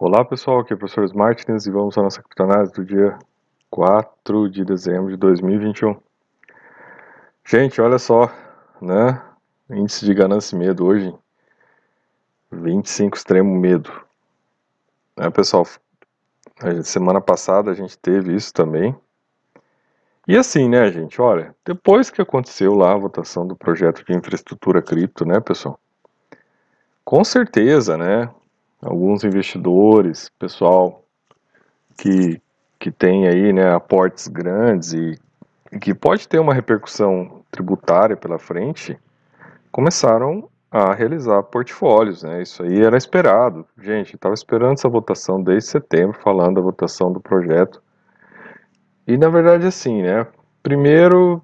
Olá pessoal, aqui é o professor Martins e vamos à nossa criptonase do dia 4 de dezembro de 2021. Gente, olha só, né? Índice de ganância e medo hoje, 25 extremo medo. Né, pessoal? Semana passada a gente teve isso também. E assim, né, gente? Olha, depois que aconteceu lá a votação do projeto de infraestrutura cripto, né, pessoal? Com certeza, né? Alguns investidores, pessoal que, que tem aí né, aportes grandes e, e que pode ter uma repercussão tributária pela frente, começaram a realizar portfólios, né? Isso aí era esperado. Gente, estava esperando essa votação desde setembro, falando da votação do projeto. E na verdade assim, né? Primeiro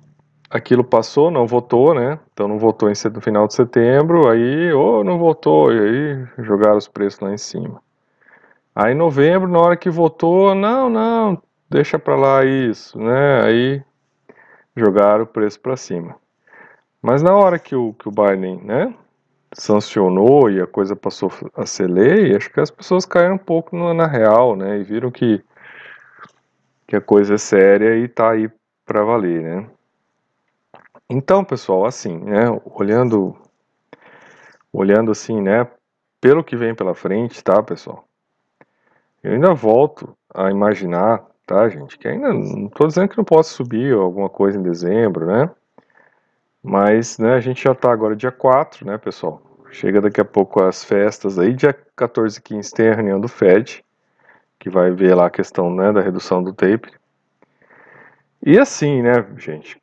aquilo passou, não votou, né? Então não votou em, no final de setembro, aí, ou oh, não votou, e aí jogaram os preços lá em cima. Aí em novembro, na hora que votou, não, não, deixa pra lá isso, né? Aí jogaram o preço para cima. Mas na hora que o, que o Biden, né, sancionou e a coisa passou a ser lei, acho que as pessoas caíram um pouco no, na real, né? E viram que, que a coisa é séria e tá aí para valer, né? Então, pessoal, assim, né, olhando, olhando assim, né, pelo que vem pela frente, tá, pessoal? Eu ainda volto a imaginar, tá, gente, que ainda não estou dizendo que não possa subir alguma coisa em dezembro, né? Mas, né, a gente já está agora dia 4, né, pessoal? Chega daqui a pouco as festas aí, dia 14 e 15 tem a reunião do FED, que vai ver lá a questão, né, da redução do tape. E assim, né, gente,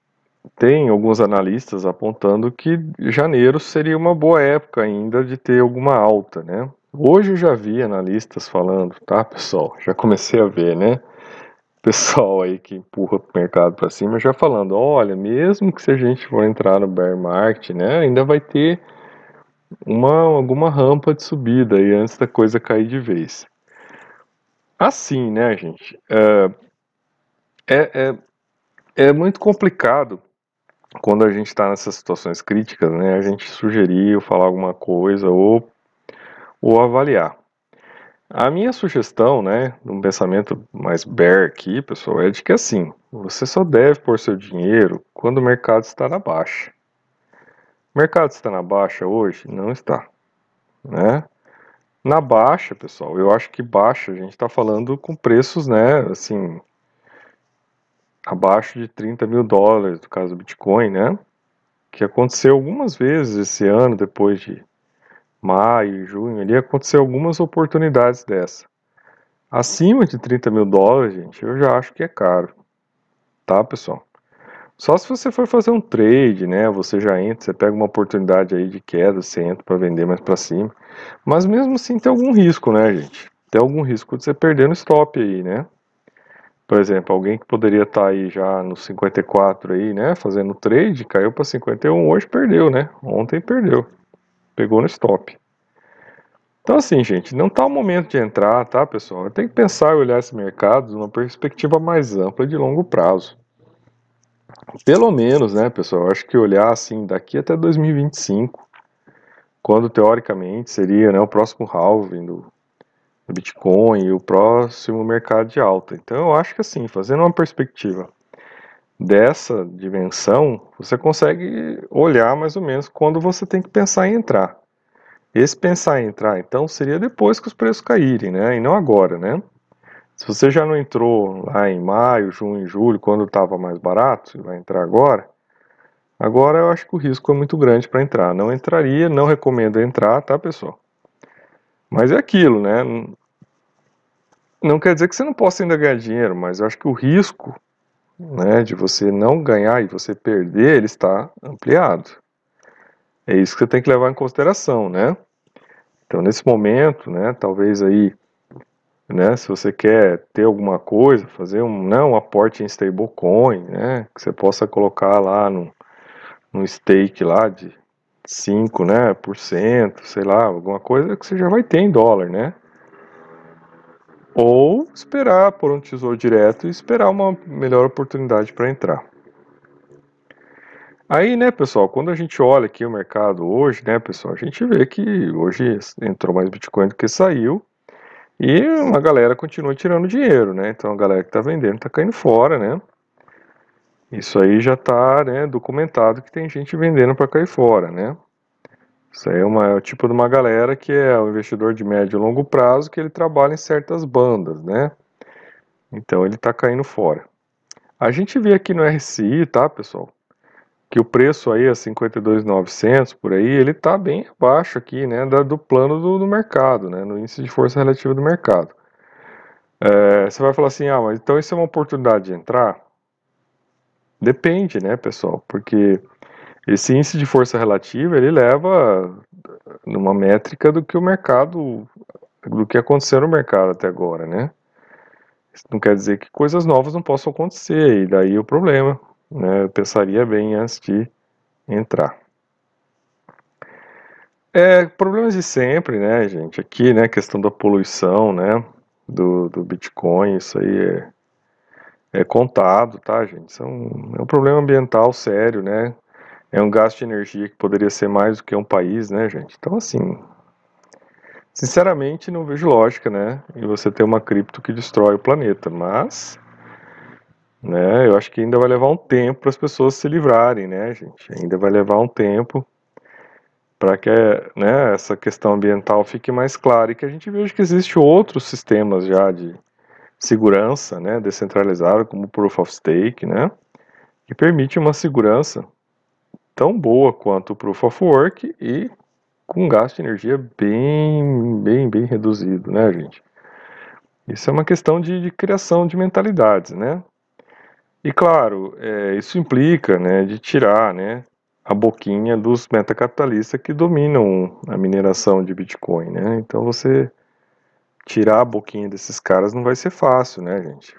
tem alguns analistas apontando que janeiro seria uma boa época ainda de ter alguma alta, né? Hoje eu já vi analistas falando, tá, pessoal? Já comecei a ver, né? Pessoal aí que empurra o mercado para cima já falando, olha, mesmo que se a gente for entrar no bear market, né, ainda vai ter uma alguma rampa de subida aí antes da coisa cair de vez. Assim, né, gente? É, é, é, é muito complicado quando a gente está nessas situações críticas, né, a gente sugerir ou falar alguma coisa ou, ou avaliar. A minha sugestão, né, um pensamento mais bear aqui, pessoal, é de que assim, você só deve pôr seu dinheiro quando o mercado está na baixa. O mercado está na baixa hoje? Não está, né? Na baixa, pessoal, eu acho que baixa, a gente está falando com preços, né, assim, abaixo de 30 mil dólares, no caso do Bitcoin, né? Que aconteceu algumas vezes esse ano, depois de maio, junho, ali aconteceu algumas oportunidades dessa. Acima de 30 mil dólares, gente, eu já acho que é caro, tá, pessoal? Só se você for fazer um trade, né? Você já entra, você pega uma oportunidade aí de queda, você entra para vender mais para cima. Mas mesmo assim tem algum risco, né, gente? Tem algum risco de você perder no stop aí, né? Por exemplo, alguém que poderia estar tá aí já no 54 aí, né, fazendo trade, caiu para 51, hoje perdeu, né? Ontem perdeu. Pegou no stop. Então assim, gente, não está o momento de entrar, tá, pessoal? Tem que pensar e olhar esse mercado numa perspectiva mais ampla de longo prazo. Pelo menos, né, pessoal, acho que olhar assim daqui até 2025, quando teoricamente seria, né, o próximo halving do, Bitcoin e o próximo mercado de alta. Então eu acho que assim, fazendo uma perspectiva dessa dimensão, você consegue olhar mais ou menos quando você tem que pensar em entrar. Esse pensar em entrar, então, seria depois que os preços caírem, né? E não agora, né? Se você já não entrou lá em maio, junho, julho, quando estava mais barato, vai entrar agora, agora eu acho que o risco é muito grande para entrar. Não entraria, não recomendo entrar, tá, pessoal? Mas é aquilo, né? Não quer dizer que você não possa ainda ganhar dinheiro, mas eu acho que o risco né, de você não ganhar e você perder, ele está ampliado. É isso que você tem que levar em consideração, né? Então, nesse momento, né, talvez aí, né, se você quer ter alguma coisa, fazer um, né, um aporte em stablecoin, né, que você possa colocar lá no, no stake lá de 5, né, por cento, sei lá, alguma coisa que você já vai ter em dólar, né? ou esperar por um tesouro direto e esperar uma melhor oportunidade para entrar. Aí, né, pessoal, quando a gente olha aqui o mercado hoje, né, pessoal, a gente vê que hoje entrou mais Bitcoin do que saiu. E uma galera continua tirando dinheiro, né? Então a galera que está vendendo está caindo fora, né? Isso aí já está né, documentado que tem gente vendendo para cair fora, né? Isso aí é, uma, é o tipo de uma galera que é o investidor de médio e longo prazo que ele trabalha em certas bandas, né? Então ele está caindo fora. A gente vê aqui no RSI, tá, pessoal? Que o preço aí a 52.900 por aí, ele está bem abaixo aqui, né, do plano do, do, mercado, né, no índice de força relativa do mercado. É, você vai falar assim, ah, mas então isso é uma oportunidade de entrar? Depende, né, pessoal? Porque esse índice de força relativa, ele leva numa métrica do que o mercado, do que aconteceu no mercado até agora, né? Isso não quer dizer que coisas novas não possam acontecer, e daí o problema, né? Eu pensaria bem antes de entrar. É, problemas de sempre, né, gente? Aqui, né, questão da poluição, né, do, do Bitcoin, isso aí é, é contado, tá, gente? É um, é um problema ambiental sério, né? É um gasto de energia que poderia ser mais do que um país, né, gente? Então, assim, sinceramente, não vejo lógica, né, em você ter uma cripto que destrói o planeta, mas, né, eu acho que ainda vai levar um tempo para as pessoas se livrarem, né, gente? Ainda vai levar um tempo para que né, essa questão ambiental fique mais clara e que a gente veja que existem outros sistemas já de segurança, né, descentralizado, como o Proof of Stake, né, que permite uma segurança tão boa quanto o Proof of Work e com gasto de energia bem, bem, bem reduzido, né, gente? Isso é uma questão de, de criação de mentalidades, né? E claro, é, isso implica, né, de tirar, né, a boquinha dos metacapitalistas que dominam a mineração de Bitcoin, né? Então você tirar a boquinha desses caras não vai ser fácil, né, gente?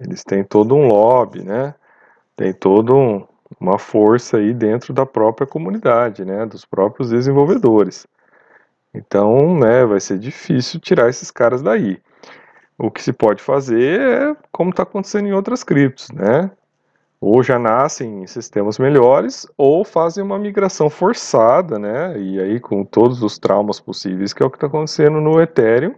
Eles têm todo um lobby, né? Tem todo um, uma força aí dentro da própria comunidade, né, dos próprios desenvolvedores. Então, né, vai ser difícil tirar esses caras daí. O que se pode fazer é como está acontecendo em outras criptos, né? Ou já nascem em sistemas melhores, ou fazem uma migração forçada, né? E aí com todos os traumas possíveis, que é o que está acontecendo no Ethereum,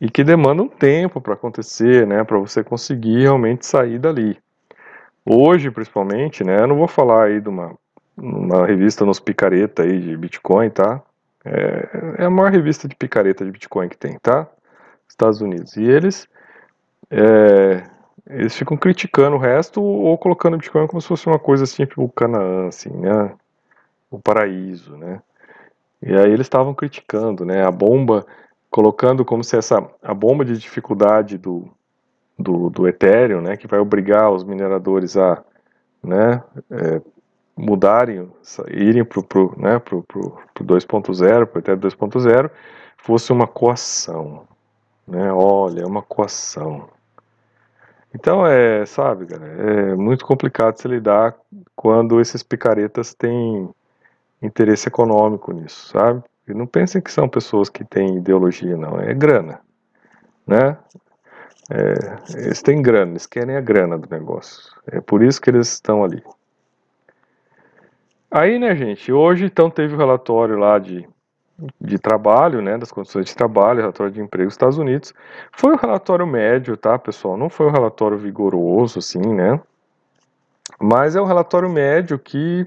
e que demanda um tempo para acontecer, né? Para você conseguir realmente sair dali. Hoje, principalmente, né? Eu não vou falar aí de uma, uma revista nos picareta aí de Bitcoin, tá? É, é, a maior revista de picareta de Bitcoin que tem, tá? Estados Unidos. E eles, é, eles ficam criticando o resto ou colocando Bitcoin como se fosse uma coisa assim, tipo o Canaã, assim, né? O paraíso, né? E aí eles estavam criticando, né? A bomba, colocando como se essa a bomba de dificuldade do, do, do Ethereum, né, que vai obrigar os mineradores a né, é, mudarem, irem para o né, pro, pro, pro 2.0, para o Ethereum 2.0, fosse uma coação. Né, olha, é uma coação. Então, é, sabe, galera, é muito complicado se lidar quando esses picaretas têm interesse econômico nisso, sabe? E não pensem que são pessoas que têm ideologia, não, é grana, né? É, eles têm grana, eles querem a grana do negócio. É por isso que eles estão ali. Aí, né, gente, hoje então teve o relatório lá de, de trabalho, né, das condições de trabalho, relatório de emprego dos Estados Unidos. Foi um relatório médio, tá, pessoal? Não foi um relatório vigoroso, assim, né? Mas é um relatório médio que,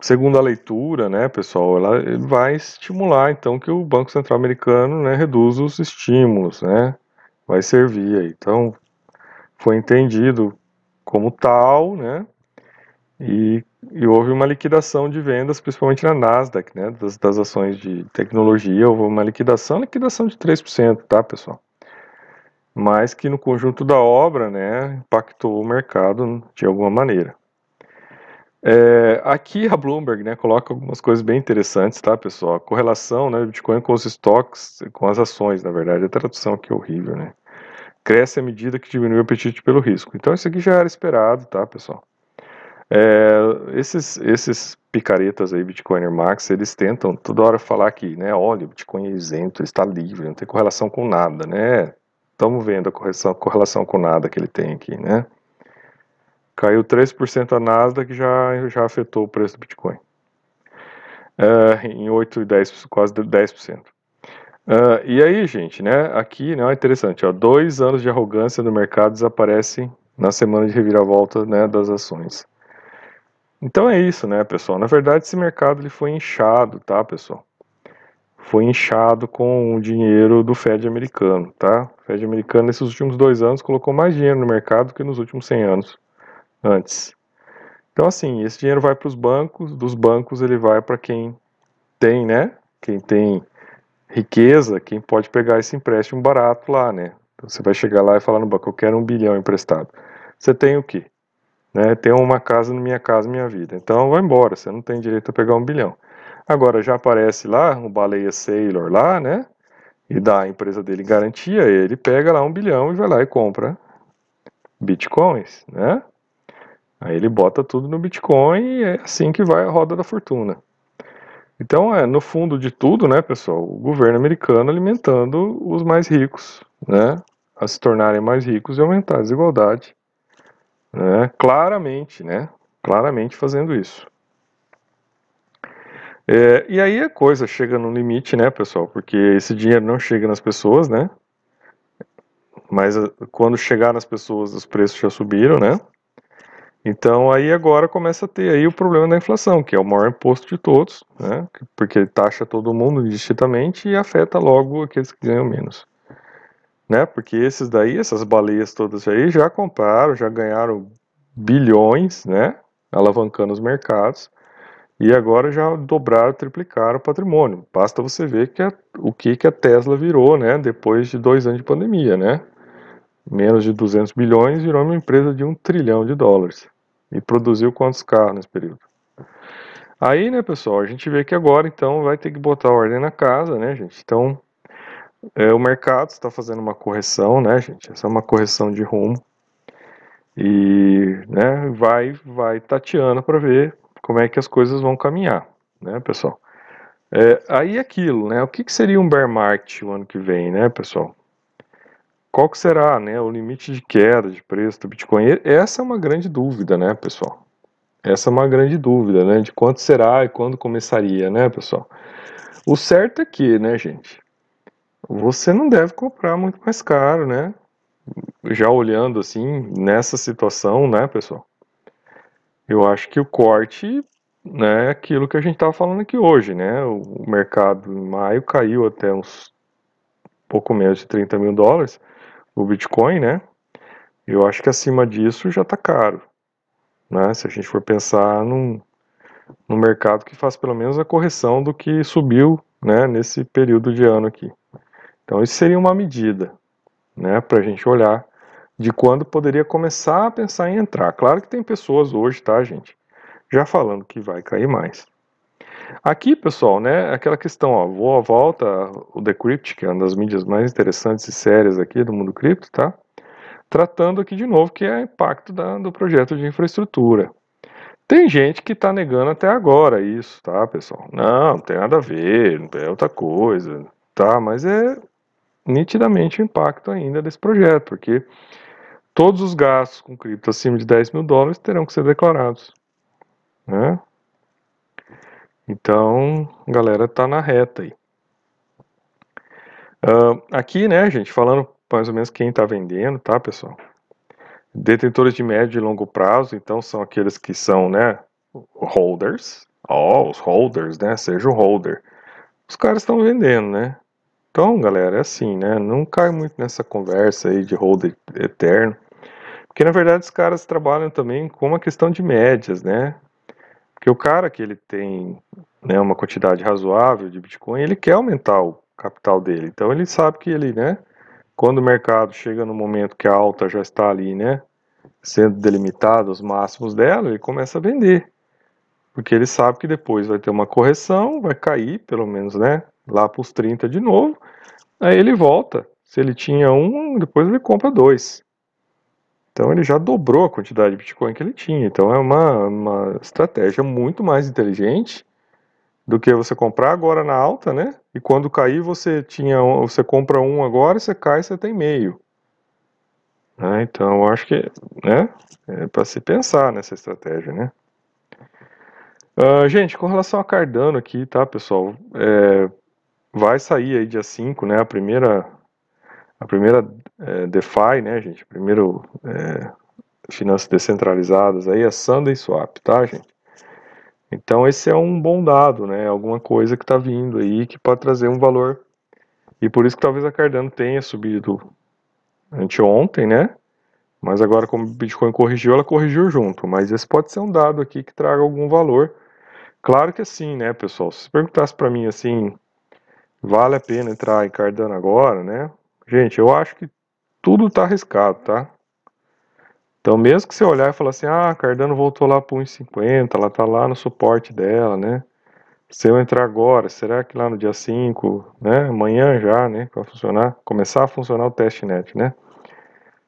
segundo a leitura, né, pessoal, ela vai estimular, então, que o Banco Central Americano, né, reduza os estímulos, né? vai servir aí. Então, foi entendido como tal, né? E, e, houve uma liquidação de vendas, principalmente na Nasdaq, né? Das, das ações de tecnologia, houve uma liquidação, liquidação de 3%, tá, pessoal? Mas que no conjunto da obra, né, impactou o mercado de alguma maneira. É, aqui a Bloomberg né, coloca algumas coisas bem interessantes, tá, pessoal? A correlação né, do Bitcoin com os estoques, com as ações, na verdade. A tradução aqui é horrível, né? Cresce à medida que diminui o apetite pelo risco. Então isso aqui já era esperado, tá, pessoal? É, esses, esses picaretas aí, Bitcoiner Max, eles tentam toda hora falar que, né, olha, o Bitcoin é isento, ele está livre, não tem correlação com nada, né? Estamos vendo a correlação, correlação com nada que ele tem aqui, né? Caiu 3% a Nasdaq já já afetou o preço do Bitcoin. É, em 8 e 10, quase 10%. Uh, e aí, gente, né? Aqui, né? É interessante, ó. Dois anos de arrogância no mercado desaparecem na semana de reviravolta, né? Das ações. Então é isso, né, pessoal? Na verdade, esse mercado ele foi inchado, tá, pessoal? Foi inchado com o dinheiro do Fed americano, tá? O Fed americano nesses últimos dois anos colocou mais dinheiro no mercado que nos últimos 100 anos antes. Então, assim, esse dinheiro vai para os bancos, dos bancos ele vai para quem tem, né? Quem tem riqueza, quem pode pegar esse empréstimo barato lá, né? Então, você vai chegar lá e falar no banco, eu quero um bilhão emprestado. Você tem o quê? Né? Tem uma casa no Minha Casa Minha Vida. Então, vai embora, você não tem direito a pegar um bilhão. Agora, já aparece lá, o Baleia Sailor lá, né? E dá a empresa dele garantia, ele pega lá um bilhão e vai lá e compra bitcoins, né? Aí ele bota tudo no Bitcoin e é assim que vai a roda da fortuna. Então, é no fundo de tudo, né, pessoal, o governo americano alimentando os mais ricos, né, a se tornarem mais ricos e aumentar a desigualdade, né, claramente, né, claramente fazendo isso. É, e aí a coisa chega no limite, né, pessoal, porque esse dinheiro não chega nas pessoas, né, mas quando chegar nas pessoas os preços já subiram, né, então aí agora começa a ter aí o problema da inflação, que é o maior imposto de todos, né? Porque taxa todo mundo indistintamente e afeta logo aqueles que ganham menos. Né? Porque esses daí, essas baleias todas aí já compraram, já ganharam bilhões, né? Alavancando os mercados. E agora já dobraram, triplicaram o patrimônio. Basta você ver que a, o que, que a Tesla virou, né? Depois de dois anos de pandemia, né? Menos de 200 bilhões virou uma empresa de um trilhão de dólares. E produziu quantos carros nesse período? Aí, né, pessoal, a gente vê que agora, então, vai ter que botar ordem na casa, né, gente? Então, é, o mercado está fazendo uma correção, né, gente? Essa é uma correção de rumo. E, né, vai, vai tateando para ver como é que as coisas vão caminhar, né, pessoal? É, aí aquilo, né? O que, que seria um bear market o ano que vem, né, pessoal? Qual que será né, o limite de queda de preço do Bitcoin? Essa é uma grande dúvida, né, pessoal? Essa é uma grande dúvida, né, de quanto será e quando começaria, né, pessoal? O certo é que, né, gente, você não deve comprar muito mais caro, né? Já olhando assim, nessa situação, né, pessoal? Eu acho que o corte né, é aquilo que a gente estava falando aqui hoje, né? O mercado em maio caiu até uns pouco menos de 30 mil dólares o Bitcoin, né? Eu acho que acima disso já está caro, né? Se a gente for pensar num, num mercado que faz pelo menos a correção do que subiu, né? Nesse período de ano aqui. Então isso seria uma medida, né? Para a gente olhar de quando poderia começar a pensar em entrar. Claro que tem pessoas hoje, tá, gente? Já falando que vai cair mais. Aqui, pessoal, né, aquela questão, ó, vou à volta, o Decrypt, que é uma das mídias mais interessantes e sérias aqui do mundo cripto, tá? Tratando aqui de novo que é impacto da, do projeto de infraestrutura. Tem gente que está negando até agora isso, tá, pessoal? Não, não tem nada a ver, é outra coisa, tá? Mas é nitidamente o impacto ainda desse projeto, porque todos os gastos com cripto acima de 10 mil dólares terão que ser declarados, né? Então, galera tá na reta aí. Uh, aqui, né, gente, falando mais ou menos quem está vendendo, tá, pessoal? Detentores de médio e longo prazo, então são aqueles que são, né, holders. Ó, oh, os holders, né, seja o holder. Os caras estão vendendo, né? Então, galera, é assim, né? Não cai muito nessa conversa aí de holder eterno. Porque, na verdade, os caras trabalham também com uma questão de médias, né? Porque o cara que ele tem né, uma quantidade razoável de Bitcoin, ele quer aumentar o capital dele. Então ele sabe que ele, né, quando o mercado chega no momento que a alta já está ali, né, sendo delimitada os máximos dela, ele começa a vender. Porque ele sabe que depois vai ter uma correção, vai cair, pelo menos, né, lá para os 30 de novo. Aí ele volta. Se ele tinha um, depois ele compra dois. Então ele já dobrou a quantidade de Bitcoin que ele tinha. Então é uma, uma estratégia muito mais inteligente do que você comprar agora na alta, né? E quando cair você tinha você compra um agora, você cai, você tem meio. Né? Então eu acho que né, é para se pensar nessa estratégia, né? Uh, gente, com relação a Cardano aqui, tá, pessoal? É, vai sair aí dia 5, né, a primeira a primeira é, DeFi, né, gente, primeiro é, finanças descentralizadas aí é Sunday Swap, tá, gente? Então esse é um bom dado, né, alguma coisa que está vindo aí que pode trazer um valor e por isso que talvez a Cardano tenha subido anteontem, né? Mas agora como o Bitcoin corrigiu, ela corrigiu junto, mas esse pode ser um dado aqui que traga algum valor. Claro que sim, né, pessoal? Se perguntasse para mim assim, vale a pena entrar em Cardano agora, né? Gente, eu acho que tudo está arriscado, tá? Então, mesmo que você olhar e falar assim, ah, Cardano voltou lá para 1,50, ela está lá no suporte dela, né? Se eu entrar agora, será que lá no dia 5, né, amanhã já, né, vai funcionar, começar a funcionar o testnet, né?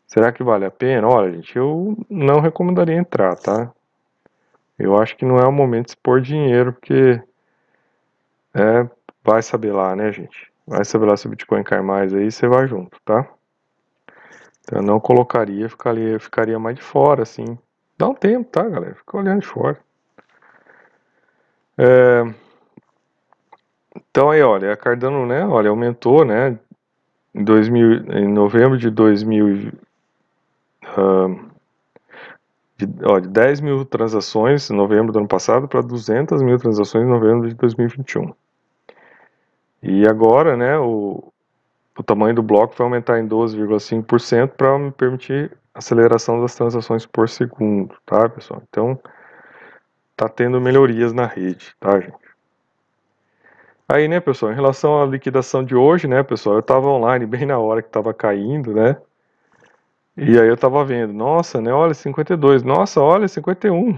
Será que vale a pena? Olha, gente, eu não recomendaria entrar, tá? Eu acho que não é o momento de expor dinheiro, porque é, vai saber lá, né, gente? Vai saber lá se o Bitcoin cai mais aí, você vai junto, tá? Então, eu não colocaria, ficaria, ficaria mais de fora, assim. Dá um tempo, tá, galera? Fica olhando de fora. É... Então aí, olha, a Cardano, né, olha, aumentou, né, em, 2000, em novembro de 2000, uh, de, ó, de 10 mil transações em novembro do ano passado para 200 mil transações em novembro de 2021. E agora, né, o, o tamanho do bloco vai aumentar em 12,5% para me permitir aceleração das transações por segundo, tá, pessoal? Então, tá tendo melhorias na rede, tá, gente? Aí, né, pessoal, em relação à liquidação de hoje, né, pessoal, eu estava online bem na hora que estava caindo, né? E aí eu estava vendo, nossa, né, olha, 52, nossa, olha, 51,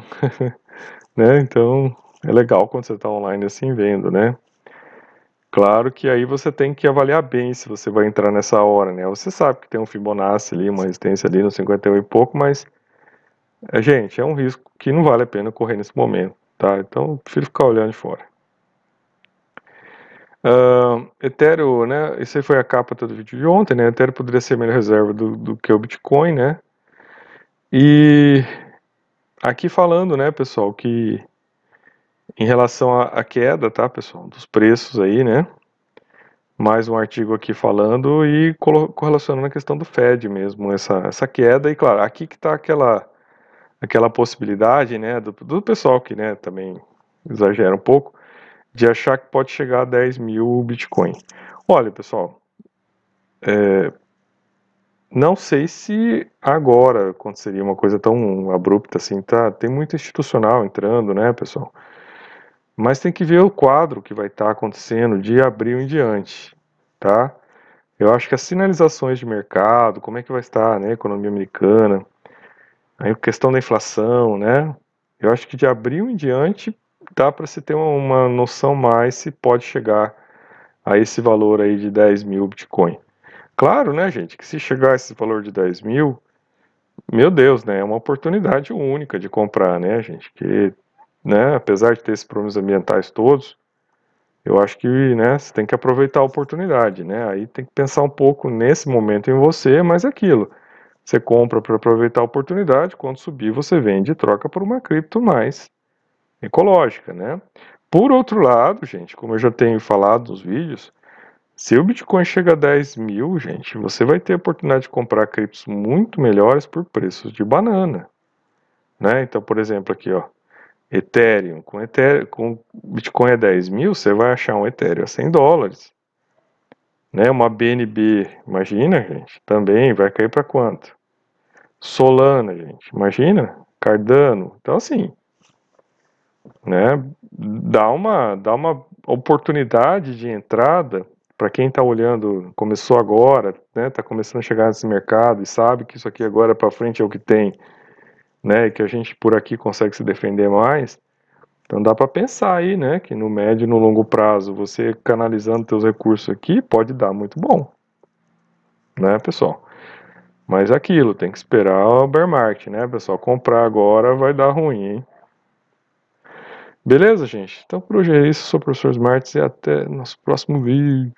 né? Então, é legal quando você está online assim vendo, né? Claro que aí você tem que avaliar bem se você vai entrar nessa hora, né? Você sabe que tem um Fibonacci ali, uma resistência ali no 51 e pouco, mas, é, gente, é um risco que não vale a pena correr nesse momento, tá? Então, eu prefiro ficar olhando de fora. Uh, Ethereum, né? Esse foi a capa do vídeo de ontem, né? Ethereum poderia ser melhor reserva do, do que o Bitcoin, né? E aqui falando, né, pessoal, que em relação à queda, tá, pessoal, dos preços aí, né? Mais um artigo aqui falando e correlacionando a questão do Fed mesmo, essa, essa queda. E claro, aqui que está aquela, aquela possibilidade, né, do, do pessoal que, né, também exagera um pouco, de achar que pode chegar a 10 mil Bitcoin. Olha, pessoal, é, não sei se agora aconteceria uma coisa tão abrupta assim, tá? Tem muito institucional entrando, né, pessoal? Mas tem que ver o quadro que vai estar tá acontecendo de abril em diante, tá? Eu acho que as sinalizações de mercado, como é que vai estar, né, a economia americana, a questão da inflação, né? Eu acho que de abril em diante dá para se ter uma noção mais se pode chegar a esse valor aí de 10 mil Bitcoin. Claro, né, gente, que se chegar a esse valor de 10 mil, meu Deus, né, é uma oportunidade única de comprar, né, gente, que né, apesar de ter esses problemas ambientais todos, eu acho que, né, você tem que aproveitar a oportunidade, né, aí tem que pensar um pouco nesse momento em você, mas é aquilo, você compra para aproveitar a oportunidade, quando subir você vende e troca por uma cripto mais ecológica, né. Por outro lado, gente, como eu já tenho falado nos vídeos, se o Bitcoin chega a 10 mil, gente, você vai ter a oportunidade de comprar criptos muito melhores por preços de banana, né, então, por exemplo, aqui, ó, Ethereum, com, Ethereum, com Bitcoin a 10 mil, você vai achar um Ethereum a 100 dólares. Né? Uma BNB, imagina, gente, também vai cair para quanto? Solana, gente, imagina, Cardano. Então, assim, né, dá uma, dá uma oportunidade de entrada para quem está olhando, começou agora, né, está começando a chegar nesse mercado e sabe que isso aqui agora para frente é o que tem né, que a gente por aqui consegue se defender mais. Então dá para pensar aí, né, que no médio e no longo prazo, você canalizando seus recursos aqui pode dar muito bom, né, pessoal? Mas é aquilo, tem que esperar o bear market, né, pessoal? Comprar agora vai dar ruim, hein? Beleza, gente? Então por hoje é isso. Sou o professor Smarts e até nosso próximo vídeo.